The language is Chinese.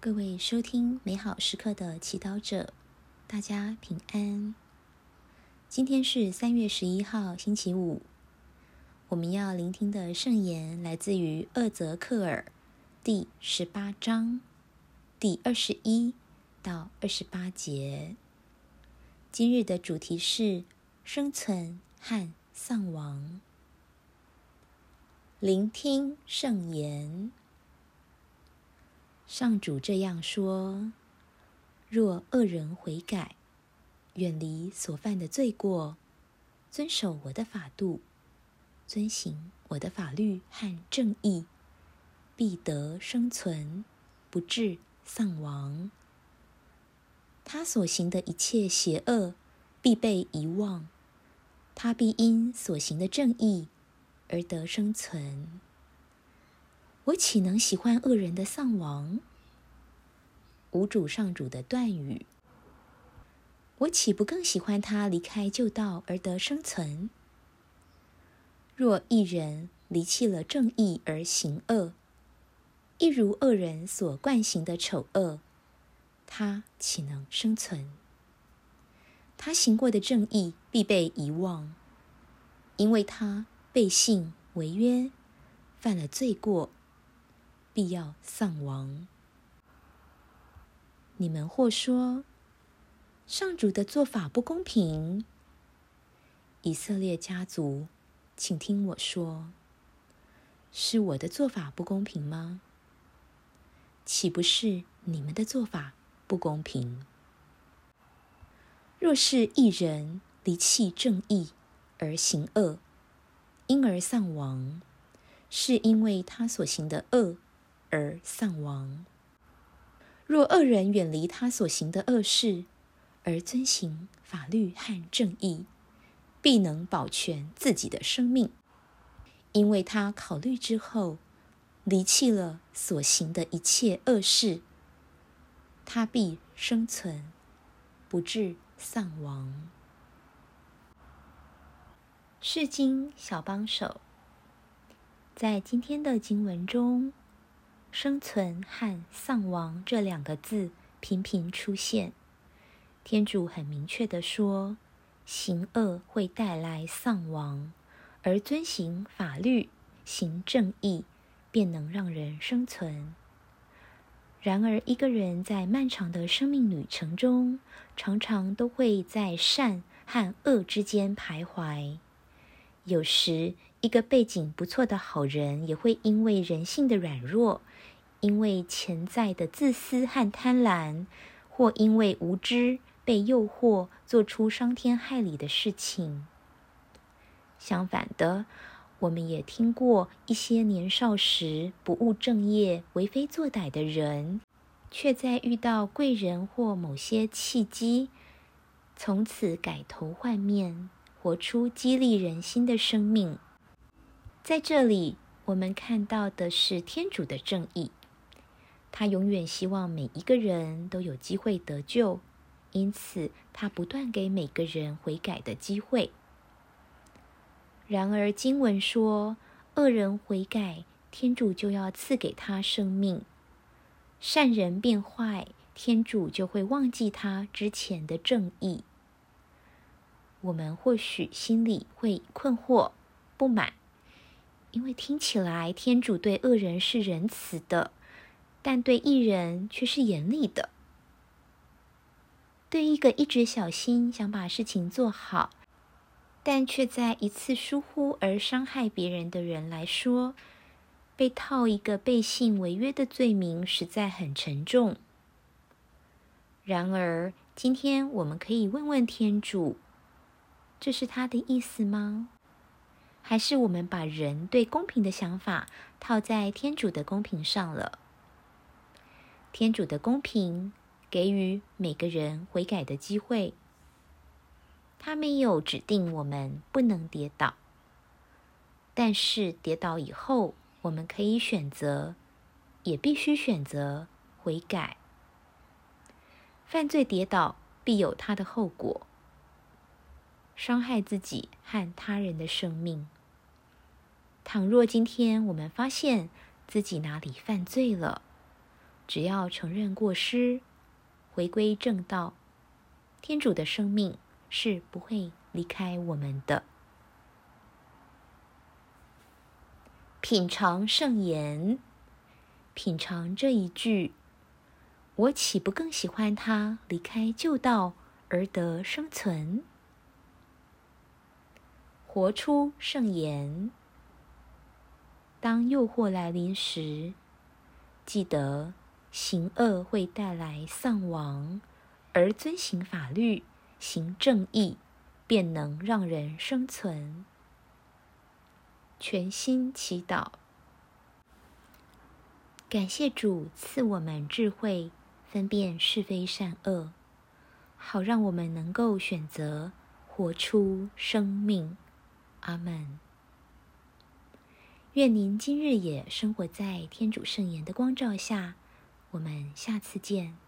各位收听美好时刻的祈祷者，大家平安。今天是三月十一号，星期五。我们要聆听的圣言来自于厄泽克尔第十八章第二十一到二十八节。今日的主题是生存和丧亡。聆听圣言。上主这样说：若恶人悔改，远离所犯的罪过，遵守我的法度，遵行我的法律和正义，必得生存，不致丧亡。他所行的一切邪恶必被遗忘，他必因所行的正义而得生存。我岂能喜欢恶人的丧亡？无主上主的断语。我岂不更喜欢他离开旧道而得生存？若一人离弃了正义而行恶，一如恶人所惯行的丑恶，他岂能生存？他行过的正义必被遗忘，因为他背信违约，犯了罪过。必要丧亡。你们或说，上主的做法不公平。以色列家族，请听我说，是我的做法不公平吗？岂不是你们的做法不公平？若是一人离弃正义而行恶，因而丧亡，是因为他所行的恶。而丧亡。若恶人远离他所行的恶事，而遵行法律和正义，必能保全自己的生命，因为他考虑之后，离弃了所行的一切恶事，他必生存，不致丧亡。世经小帮手，在今天的经文中。生存和丧亡这两个字频频出现。天主很明确的说，行恶会带来丧亡，而遵行法律、行正义，便能让人生存。然而，一个人在漫长的生命旅程中，常常都会在善和恶之间徘徊。有时，一个背景不错的好人，也会因为人性的软弱。因为潜在的自私和贪婪，或因为无知被诱惑做出伤天害理的事情。相反的，我们也听过一些年少时不务正业、为非作歹的人，却在遇到贵人或某些契机，从此改头换面，活出激励人心的生命。在这里，我们看到的是天主的正义。他永远希望每一个人都有机会得救，因此他不断给每个人悔改的机会。然而经文说，恶人悔改，天主就要赐给他生命；善人变坏，天主就会忘记他之前的正义。我们或许心里会困惑、不满，因为听起来天主对恶人是仁慈的。但对艺人却是严厉的。对一个一直小心想把事情做好，但却在一次疏忽而伤害别人的人来说，被套一个背信违约的罪名实在很沉重。然而，今天我们可以问问天主：这是他的意思吗？还是我们把人对公平的想法套在天主的公平上了？天主的公平给予每个人悔改的机会。他没有指定我们不能跌倒，但是跌倒以后，我们可以选择，也必须选择悔改。犯罪跌倒必有他的后果，伤害自己和他人的生命。倘若今天我们发现自己哪里犯罪了，只要承认过失，回归正道，天主的生命是不会离开我们的。品尝圣言，品尝这一句，我岂不更喜欢他离开旧道而得生存？活出圣言。当诱惑来临时，记得。行恶会带来丧亡，而遵行法律、行正义，便能让人生存。全心祈祷，感谢主赐我们智慧，分辨是非善恶，好让我们能够选择活出生命。阿门。愿您今日也生活在天主圣言的光照下。我们下次见。